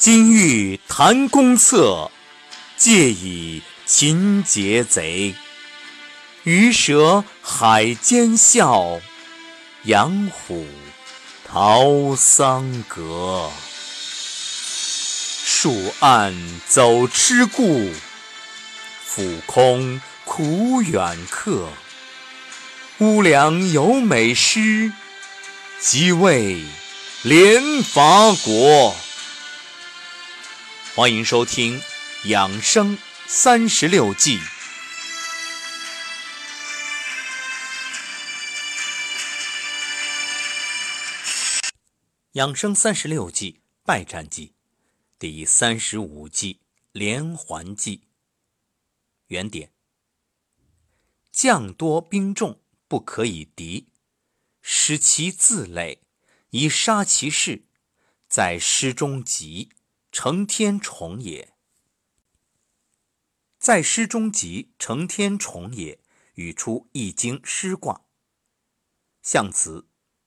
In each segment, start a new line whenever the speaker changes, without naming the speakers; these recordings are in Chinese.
金玉谈公策，借以擒劫贼。鱼蛇海间笑，羊虎逃桑阁。树暗走痴故，俯空苦远客。乌梁有美诗，即为连伐国。欢迎收听《养生三十六计》。养生三十六计，败战计，第三十五计连环计。原点：将多兵众，不可以敌，使其自累，以杀其势，在师中急。承天宠也，在师中集承天宠也，语出《易经》师卦。象辞：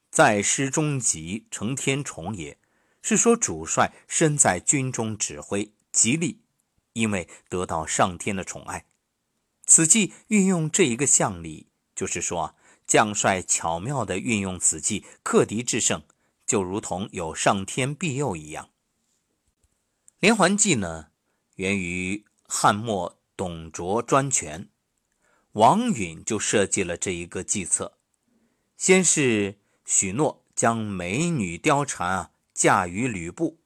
在师中集承天宠也，是说主帅身在军中指挥，吉利，因为得到上天的宠爱。此计运用这一个象理，就是说将帅巧妙地运用此计克敌制胜，就如同有上天庇佑一样。连环计呢，源于汉末董卓专权，王允就设计了这一个计策。先是许诺将美女貂蝉啊嫁于吕布，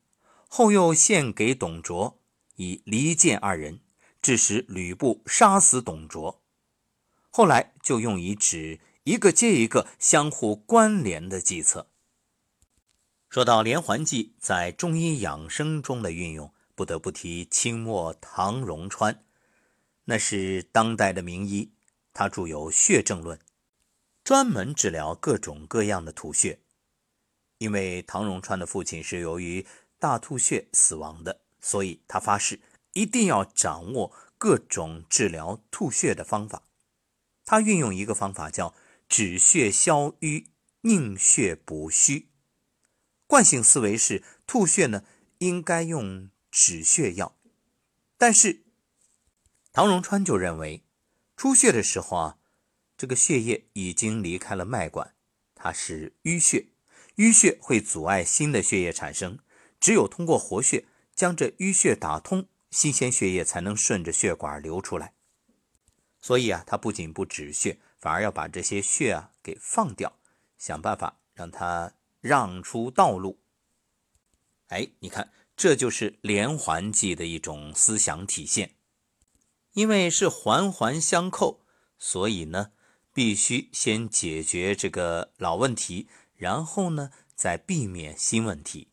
后又献给董卓，以离间二人，致使吕布杀死董卓。后来就用以指一个接一个相互关联的计策。说到连环计在中医养生中的运用，不得不提清末唐荣川，那是当代的名医，他著有《血症论》，专门治疗各种各样的吐血。因为唐荣川的父亲是由于大吐血死亡的，所以他发誓一定要掌握各种治疗吐血的方法。他运用一个方法叫止血消瘀、宁血补虚。惯性思维是吐血呢，应该用止血药，但是唐荣川就认为，出血的时候啊，这个血液已经离开了脉管，它是淤血，淤血会阻碍新的血液产生，只有通过活血将这淤血打通，新鲜血液才能顺着血管流出来。所以啊，他不仅不止血，反而要把这些血啊给放掉，想办法让它。让出道路。哎，你看，这就是连环计的一种思想体现。因为是环环相扣，所以呢，必须先解决这个老问题，然后呢，再避免新问题。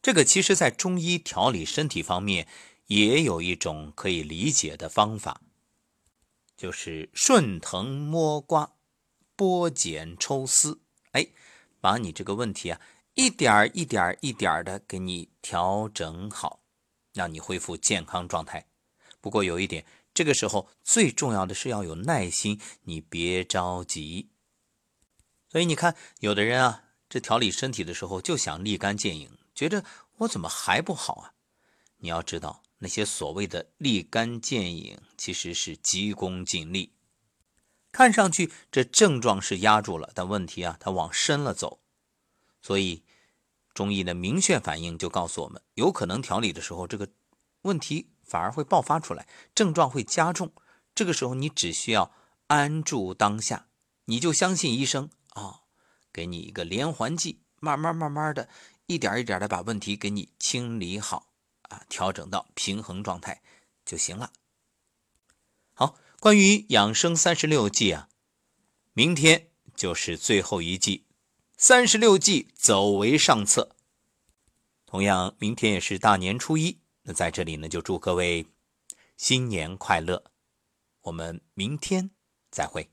这个其实，在中医调理身体方面，也有一种可以理解的方法，就是顺藤摸瓜，剥茧抽丝。哎。把你这个问题啊，一点一点一点的给你调整好，让你恢复健康状态。不过有一点，这个时候最重要的是要有耐心，你别着急。所以你看，有的人啊，这调理身体的时候就想立竿见影，觉得我怎么还不好啊？你要知道，那些所谓的立竿见影，其实是急功近利。看上去这症状是压住了，但问题啊，它往深了走，所以中医的明确反应就告诉我们，有可能调理的时候，这个问题反而会爆发出来，症状会加重。这个时候你只需要安住当下，你就相信医生啊，给你一个连环计，慢慢慢慢的，一点一点的把问题给你清理好啊，调整到平衡状态就行了。好。关于养生三十六计啊，明天就是最后一计，三十六计走为上策。同样，明天也是大年初一，那在这里呢，就祝各位新年快乐。我们明天再会。